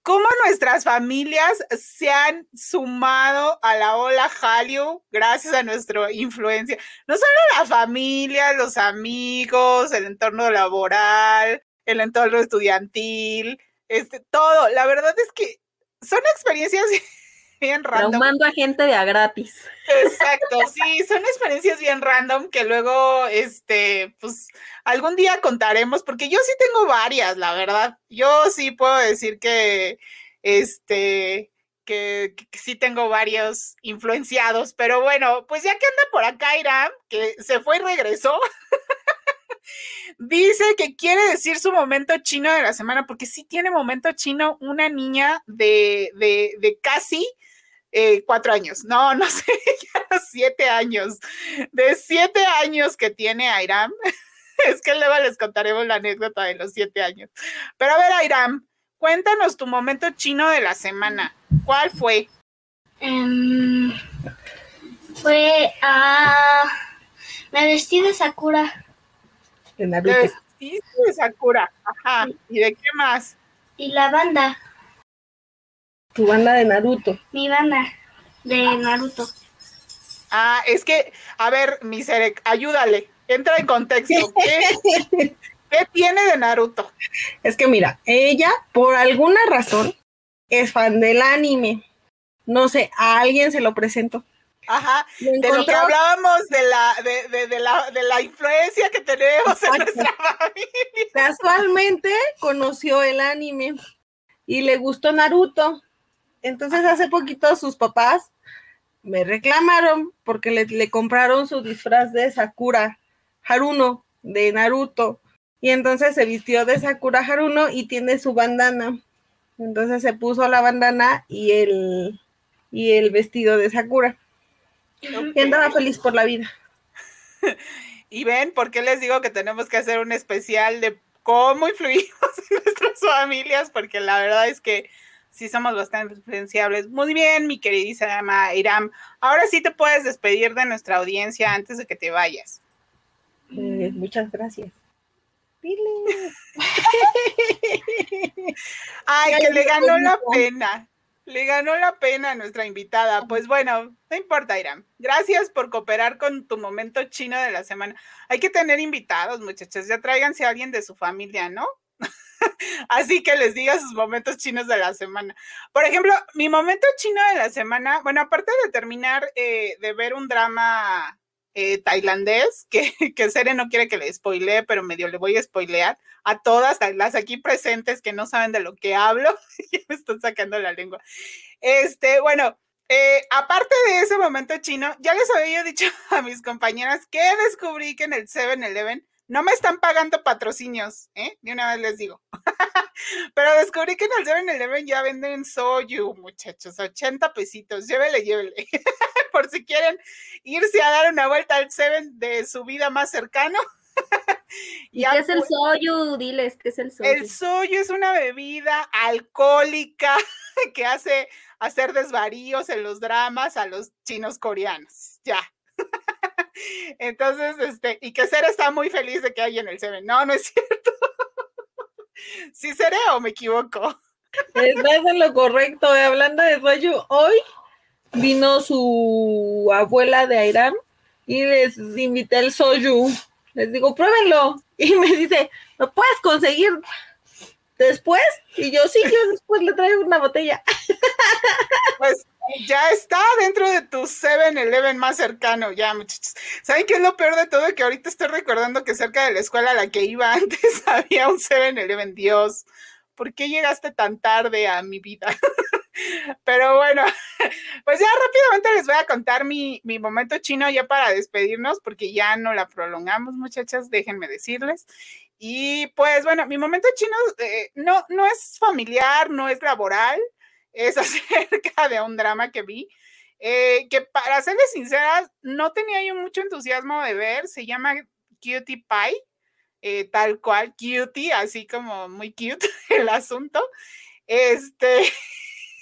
cómo nuestras familias se han sumado a la ola Hallyu gracias a nuestra influencia. No solo la familia, los amigos, el entorno laboral, el entorno estudiantil, este, todo. La verdad es que son experiencias bien random. Traumando a gente de a gratis. Exacto, sí, son experiencias bien random que luego, este, pues, algún día contaremos, porque yo sí tengo varias, la verdad. Yo sí puedo decir que, este, que, sí tengo varios influenciados, pero bueno, pues ya que anda por acá Irán, que se fue y regresó. Dice que quiere decir su momento chino de la semana, porque sí tiene momento chino una niña de, de, de casi eh, cuatro años, no, no sé, ya siete años, de siete años que tiene Airam. es que luego les contaremos la anécdota de los siete años. Pero a ver, Airam, cuéntanos tu momento chino de la semana. ¿Cuál fue? Em, fue a... me vestí de Sakura. De Naruto. de Sakura, ajá. ¿Y de qué más? Y la banda. Tu banda de Naruto. Mi banda de Naruto. Ah, es que, a ver, mi Serek, ayúdale, entra en contexto. ¿Qué, ¿Qué tiene de Naruto? Es que mira, ella, por alguna razón, es fan del anime. No sé, a alguien se lo presento. Ajá, de lo que hablábamos de la, de, de, la, de la influencia que tenemos en nuestra familia. Casualmente conoció el anime y le gustó Naruto. Entonces hace poquito sus papás me reclamaron porque le, compraron su disfraz de Sakura Haruno de Naruto. Y entonces se vistió de Sakura Haruno y tiene su bandana. Entonces se puso la bandana y el, y el vestido de Sakura. Y andaba feliz por la vida. Y ven, ¿por qué les digo que tenemos que hacer un especial de cómo influimos en nuestras familias? Porque la verdad es que sí somos bastante influenciables. Muy bien, mi queridísima Iram. Ahora sí te puedes despedir de nuestra audiencia antes de que te vayas. Eh, muchas gracias. Ay, que le ganó la pena. Le ganó la pena a nuestra invitada. Pues bueno, no importa, Iram. Gracias por cooperar con tu momento chino de la semana. Hay que tener invitados, muchachos. Ya tráiganse a alguien de su familia, ¿no? Así que les diga sus momentos chinos de la semana. Por ejemplo, mi momento chino de la semana, bueno, aparte de terminar eh, de ver un drama eh, tailandés, que, que Sere no quiere que le spoilee, pero medio le voy a spoilear a todas las aquí presentes que no saben de lo que hablo, y me están sacando la lengua. Este, bueno, eh, aparte de ese momento chino, ya les había dicho a mis compañeras que descubrí que en el 7-Eleven no me están pagando patrocinios, ¿eh? De una vez les digo. Pero descubrí que en el 7-Eleven ya venden soyu, muchachos, 80 pesitos. Llévele, llévele. Por si quieren irse a dar una vuelta al 7 de su vida más cercano. ¿Y qué es el soyu? Diles, ¿qué es el soyu? El soyu es una bebida alcohólica que hace hacer desvaríos en los dramas a los chinos coreanos. Ya. Entonces, este, y que Cere está muy feliz de que hay en el Seven. No, no es cierto. ¿Sí seré o me equivoco? Estás en lo correcto. eh, Hablando de rollo, hoy vino su abuela de Airam y les invité el soju. Les digo, pruébenlo. Y me dice, ¿lo puedes conseguir después? Y yo, sí, yo después le traigo una botella. Pues ya está dentro de tu 7-Eleven más cercano, ya, muchachos. ¿Saben qué es lo peor de todo? Que ahorita estoy recordando que cerca de la escuela a la que iba antes había un 7-Eleven. Dios, ¿por qué llegaste tan tarde a mi vida? Pero bueno, pues ya rápidamente les voy a contar mi, mi momento chino ya para despedirnos, porque ya no la prolongamos, muchachas, déjenme decirles. Y pues bueno, mi momento chino eh, no, no es familiar, no es laboral, es acerca de un drama que vi, eh, que para serles sinceras, no tenía yo mucho entusiasmo de ver, se llama Cutie Pie, eh, tal cual, cutie, así como muy cute el asunto. Este,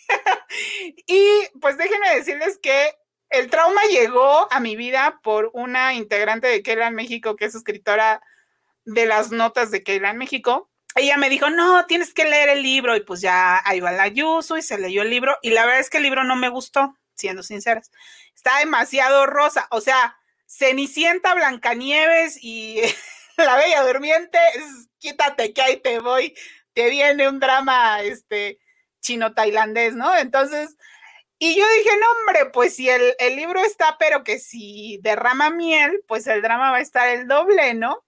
y pues déjenme decirles que el trauma llegó a mi vida por una integrante de Keylan México, que es escritora de las notas de Keylan México. Ella me dijo, no, tienes que leer el libro. Y pues ya ahí va la Yuso y se leyó el libro. Y la verdad es que el libro no me gustó, siendo sinceras. Está demasiado rosa. O sea, Cenicienta, Blancanieves y la Bella Durmiente, quítate que ahí te voy. Te viene un drama este, chino-tailandés, ¿no? Entonces, y yo dije, no, hombre, pues si el, el, libro está, pero que si derrama miel, pues el drama va a estar el doble, ¿no?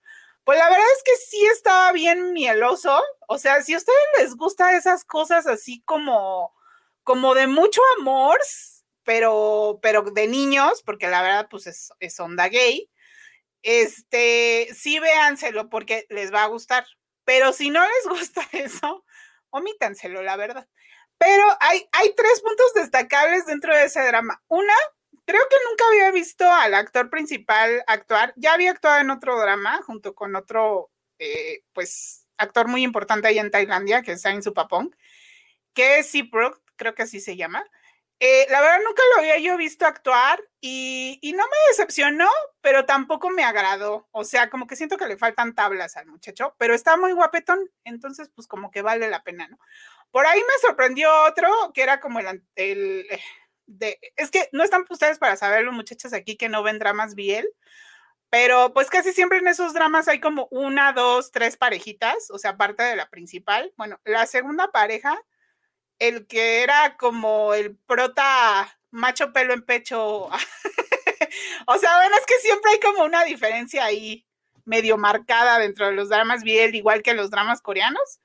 Pues la verdad es que sí estaba bien mieloso. O sea, si a ustedes les gustan esas cosas así como, como de mucho amor, pero, pero de niños, porque la verdad, pues es, es onda gay, este, sí véanselo porque les va a gustar. Pero si no les gusta eso, omítanselo, la verdad. Pero hay, hay tres puntos destacables dentro de ese drama. Una, creo que nunca había visto al actor principal actuar. Ya había actuado en otro drama junto con otro, eh, pues, actor muy importante ahí en Tailandia, que es Sain Supapong, que es Seabrook, creo que así se llama. Eh, la verdad nunca lo había yo visto actuar y, no me decepcionó, pero tampoco me agradó. O sea, como que siento que le faltan tablas al muchacho, pero está muy guapetón, entonces pues como que vale la pena, ¿no? Por ahí me sorprendió otro, que era como el, el es que no están ustedes para saberlo, muchachas aquí que no ven dramas Biel, pero pues casi siempre en esos dramas hay como una, dos, tres parejitas, o sea, aparte de la principal. Bueno, la segunda pareja, el que era como el prota macho pelo en pecho, o sea, bueno, es que siempre hay como una diferencia ahí medio marcada dentro de los dramas Biel, igual que los dramas coreanos.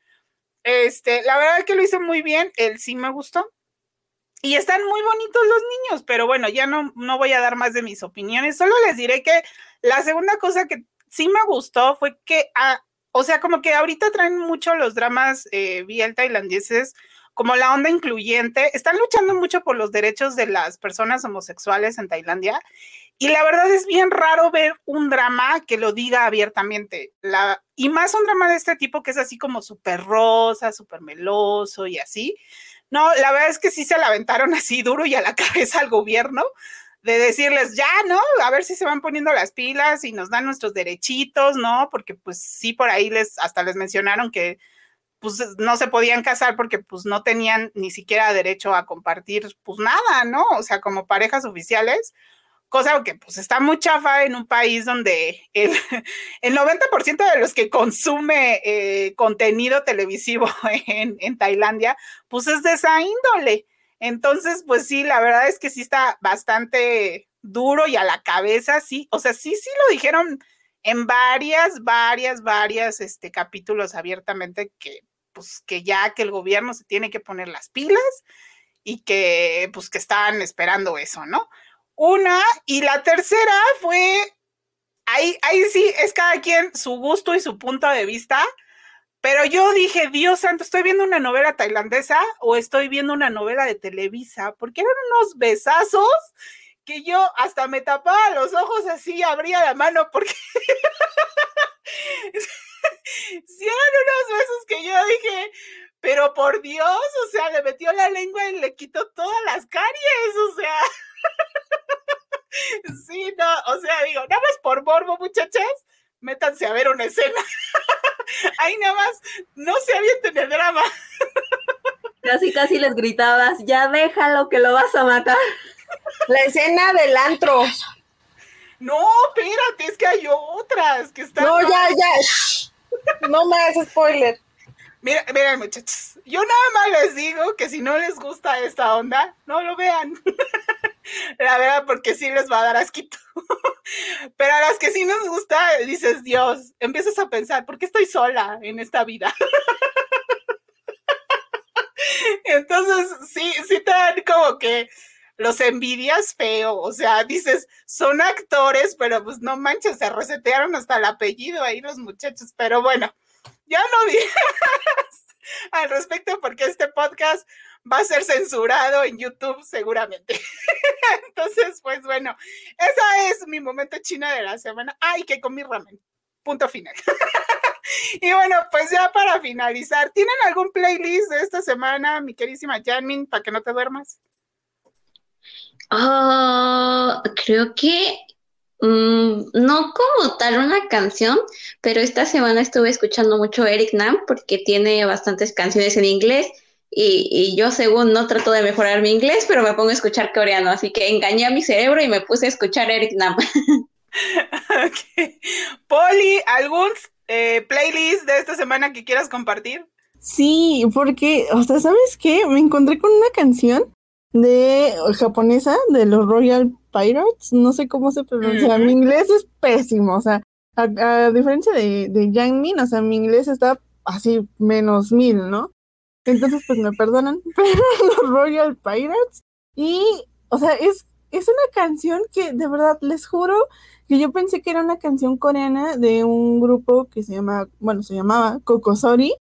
Este, la verdad es que lo hizo muy bien, él sí me gustó. Y están muy bonitos los niños, pero bueno, ya no, no voy a dar más de mis opiniones. Solo les diré que la segunda cosa que sí me gustó fue que, ah, o sea, como que ahorita traen mucho los dramas eh, tailandeses, como la onda incluyente. Están luchando mucho por los derechos de las personas homosexuales en Tailandia. Y la verdad es bien raro ver un drama que lo diga abiertamente. Y más un drama de este tipo que es así como súper rosa, súper meloso y así. No, la verdad es que sí se la aventaron así duro y a la cabeza al gobierno de decirles, ya, ¿no? A ver si se van poniendo las pilas y nos dan nuestros derechitos, ¿no? Porque pues sí, por ahí les, hasta les mencionaron que pues no se podían casar porque pues no tenían ni siquiera derecho a compartir pues nada, ¿no? O sea, como parejas oficiales cosa que pues está muy chafa en un país donde el, el 90% de los que consume eh, contenido televisivo en, en, Tailandia, pues es de esa índole. Entonces, pues sí, la verdad es que sí está bastante duro y a la cabeza, sí, o sea, sí, sí lo dijeron en varias, varias, varias este, capítulos abiertamente que pues que ya que el gobierno se tiene que poner las pilas y que pues que estaban esperando eso, ¿no? Una, y la tercera fue, ahí, ahí sí, es cada quien su gusto y su punto de vista, pero yo dije, Dios santo, ¿estoy viendo una novela tailandesa o estoy viendo una novela de Televisa? Porque eran unos besazos que yo hasta me tapaba los ojos así, abría la mano porque... eran unos besos que yo dije, pero por Dios, o sea, le metió la lengua y le quitó todas las caries, o sea... Sí, no, o sea, digo, nada más por morbo, muchachas, métanse a ver una escena. Ahí nada más, no se avienten el drama. Casi, casi les gritabas, ya déjalo que lo vas a matar. La escena del antro. No, espérate, es que hay otras que están. No, ya, ya. No más spoiler. Mira, miren, muchachos, yo nada más les digo que si no les gusta esta onda, no lo vean. La verdad, porque sí les va a dar asquito. Pero a las que sí nos gusta, dices, Dios, empiezas a pensar, ¿por qué estoy sola en esta vida? Entonces, sí, sí te como que los envidias feo, o sea, dices, son actores, pero pues no manches, se resetearon hasta el apellido ahí los muchachos, pero bueno, ya no digas al respecto porque este podcast va a ser censurado en YouTube seguramente. Entonces, pues bueno, esa es mi momento chino de la semana. Ay, que comí ramen. Punto final. y bueno, pues ya para finalizar, ¿tienen algún playlist de esta semana, mi querísima Janmin, para que no te duermas? Ah, creo que mm, no como tal una canción, pero esta semana estuve escuchando mucho Eric Nam porque tiene bastantes canciones en inglés y, y yo según no trato de mejorar mi inglés, pero me pongo a escuchar coreano, así que engañé a mi cerebro y me puse a escuchar Eric Nam. Ok. Poli, ¿algún eh, playlist de esta semana que quieras compartir? Sí, porque, o sea, ¿sabes qué? Me encontré con una canción de japonesa de los Royal Pirates, no sé cómo se pronuncia, mi inglés es pésimo, o sea, a, a diferencia de, de Yang Min, o sea, mi inglés está así menos mil, ¿no? Entonces, pues me perdonan, pero los Royal Pirates, y, o sea, es, es una canción que de verdad les juro que yo pensé que era una canción coreana de un grupo que se llama, bueno, se llamaba Kokosori,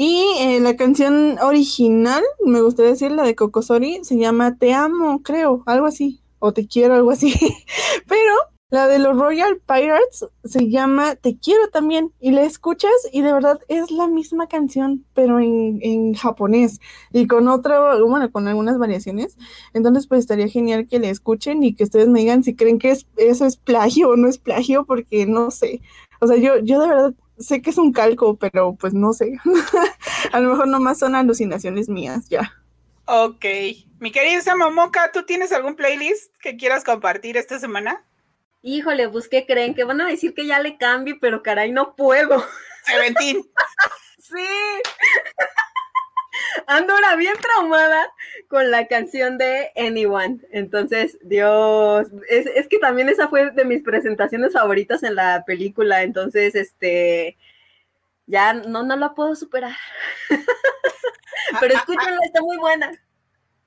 y eh, la canción original, me gustaría decir, la de Kokosori, se llama Te amo, creo, algo así, o Te quiero, algo así. Pero la de los Royal Pirates se llama Te quiero también, y la escuchas y de verdad es la misma canción, pero en, japonés y con otro, bueno, con algunas variaciones. Entonces, pues estaría genial que le escuchen y que ustedes me digan si creen que es, eso es plagio o no es plagio, porque no sé. O sea, yo, yo de verdad sé que es un calco, pero pues no sé. A lo mejor nomás son alucinaciones mías, ya. Ok. Mi querida Momoka, ¿tú tienes algún playlist que quieras compartir esta semana? Híjole, pues ¿qué creen? Que van a decir que ya le cambie, pero caray, no puedo. Seventeen. Sí. Ando ahora bien traumada con la canción de Anyone. Entonces, Dios, es, es que también esa fue de mis presentaciones favoritas en la película. Entonces, este, ya no, no la puedo superar. Pero escúchenla, está muy buena.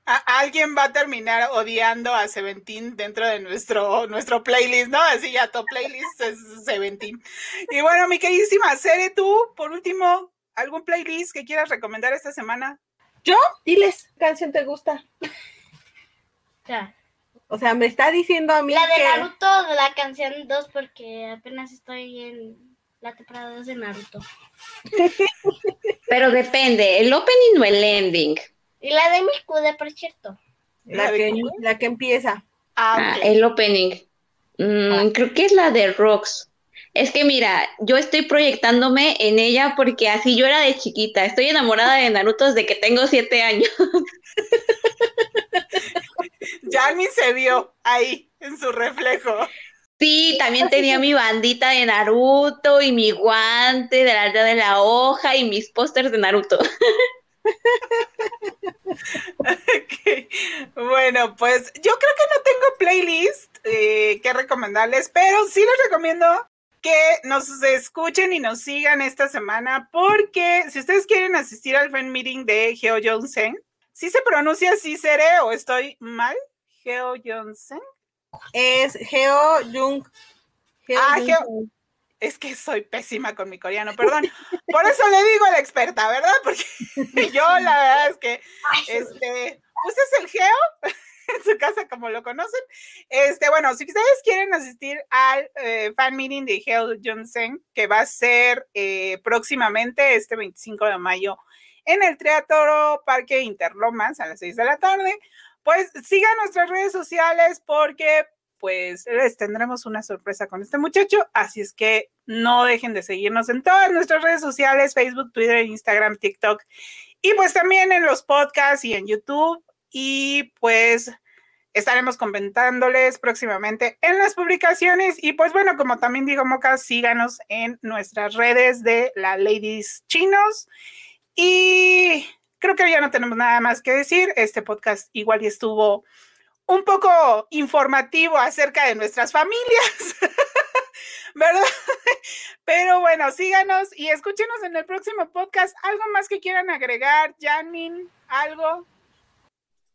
A- alguien va a terminar odiando a Seventeen dentro de nuestro, nuestro playlist, ¿no? Así ya tu playlist es Seventeen. Y bueno, mi queridísima Sere, tú, por último, ¿algún playlist que quieras recomendar esta semana? Diles, ¿qué canción te gusta? Ya. O sea, me está diciendo a mí La de que... Naruto de la canción 2 porque apenas estoy en la temporada 2 de Naruto. Pero depende, el opening o el ending. Y la de Mikude, por cierto. La ¿La que, la que empieza. Ah, Ah, ok. el opening. Mm, creo que es la de Rox. Es que mira, yo estoy proyectándome en ella porque así yo era de chiquita. Estoy enamorada de Naruto desde que tengo siete años. Janmin se vio ahí en su reflejo. Sí, también tenía mi bandita de Naruto y mi guante de la aldea de la hoja y mis pósters de Naruto. Bueno, pues yo creo que no tengo playlist eh, que recomendarles, pero sí les recomiendo que nos escuchen y nos sigan esta semana, porque si ustedes quieren asistir al fan meeting de Geo Jonsen, ¿sí se pronuncia así, Sere, o estoy mal? Geo Jonsen. Es Geo Jung. Geo Ah, Jung- Geo- Es que soy pésima con mi coreano, perdón. Por eso le digo a la experta, ¿verdad? Porque yo la verdad es que este, pues es el Geo en su casa como lo conocen. Este, bueno, si ustedes quieren asistir al eh, fan meeting de Geo Johnson, que va a ser eh, próximamente este 25 de mayo en el Teatro Parque Interlomas a las 6 de la tarde, pues sigan nuestras redes sociales porque pues les tendremos una sorpresa con este muchacho, así es que no dejen de seguirnos en todas nuestras redes sociales, Facebook, Twitter, Instagram, TikTok y pues también en los podcasts y en YouTube y pues estaremos comentándoles próximamente en las publicaciones. Y pues bueno, como también dijo Moca, síganos en nuestras redes de la Ladies Chinos. Y creo que ya no tenemos nada más que decir. Este podcast igual y estuvo un poco informativo acerca de nuestras familias. ¿Verdad? Bueno, síganos y escúchenos en el próximo podcast. ¿Algo más que quieran agregar, Janmin? ¿Algo?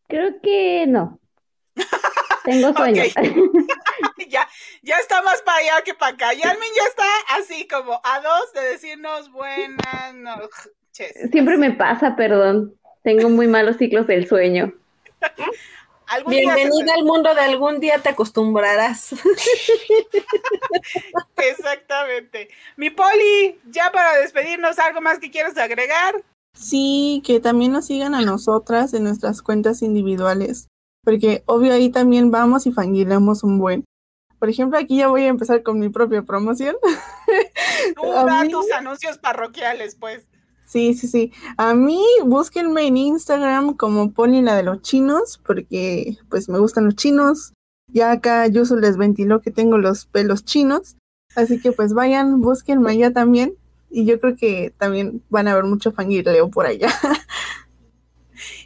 Creo que no. Tengo sueño. ya, ya está más para allá que para acá. Yalmin ya está así como a dos de decirnos buenas noches. Siempre me pasa, perdón. Tengo muy malos ciclos del sueño. Bienvenida al mundo de algún día te acostumbrarás. Exactamente. Mi Poli, ya para despedirnos, ¿algo más que quieras agregar? Sí, que también nos sigan a nosotras en nuestras cuentas individuales porque obvio ahí también vamos y fangiremos un buen. Por ejemplo, aquí ya voy a empezar con mi propia promoción. Tú tus anuncios parroquiales, pues. Sí, sí, sí. A mí búsquenme en Instagram como Poli la de los chinos, porque pues me gustan los chinos. Ya acá yo solo les ventiló que tengo los pelos chinos. Así que pues vayan, búsquenme allá también. Y yo creo que también van a ver mucho fangirleo por allá.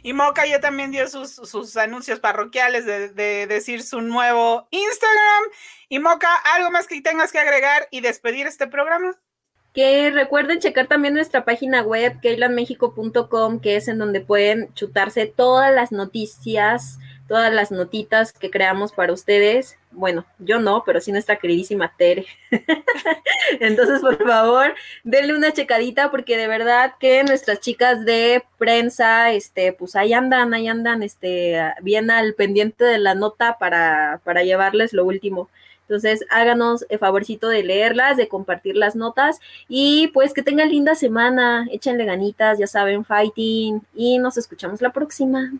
Y Moca ya también dio sus, anuncios parroquiales de, decir su nuevo Instagram. Y Moca, ¿algo más que tengas que agregar y despedir este programa? Que recuerden checar también nuestra página web, keilanmexico.com, que es en donde pueden chutarse todas las noticias todas las notitas que creamos para ustedes. Bueno, yo no, pero sí nuestra queridísima Tere. Entonces, por favor, denle una checadita porque de verdad que nuestras chicas de prensa, este, pues ahí andan, ahí andan, este, bien al pendiente de la nota para, para llevarles lo último. Entonces, háganos el favorcito de leerlas, de compartir las notas y pues que tengan linda semana, échenle ganitas, ya saben, fighting y nos escuchamos la próxima.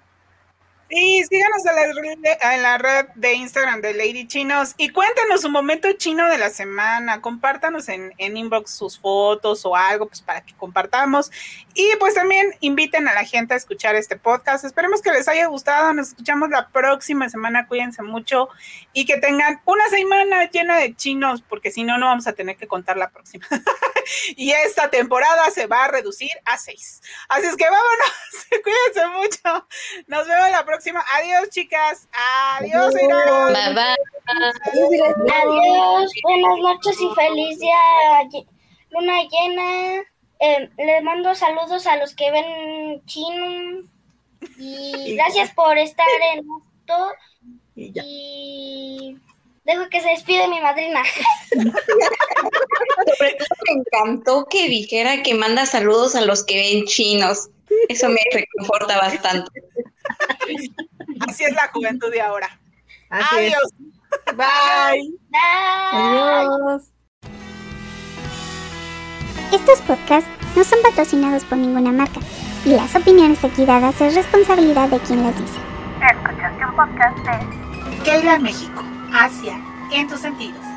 Sí, síganos en la, red de Instagram de Lady Chinos y cuéntanos un momento chino de la semana. Compártanos en, en, inbox sus fotos o algo, pues para que compartamos. Y pues también inviten a la gente a escuchar este podcast. Esperemos que les haya gustado. Nos escuchamos la próxima semana. Cuídense mucho y que tengan una semana llena de chinos, porque si no, no vamos a tener que contar la próxima. y esta temporada se va a reducir a seis. Así es que vámonos. Cuídense mucho. Nos vemos la próxima Adiós, chicas. Adiós, Bye, bye. Adiós. Buenas noches y feliz día, luna llena. Eh, les mando saludos a los que ven chino. Y gracias por estar en esto. Y, dejo que se despide mi madrina. Sobre todo me encantó que dijera que manda saludos a los que ven chinos. Eso me reconforta bastante. Así es la juventud de ahora. Adiós. Bye. Adiós. Estos podcasts no son patrocinados por ninguna marca y las opiniones aquí dadas es responsabilidad de quien las dice. Escuchaste un podcast de Keila México, Asia, en tus sentidos.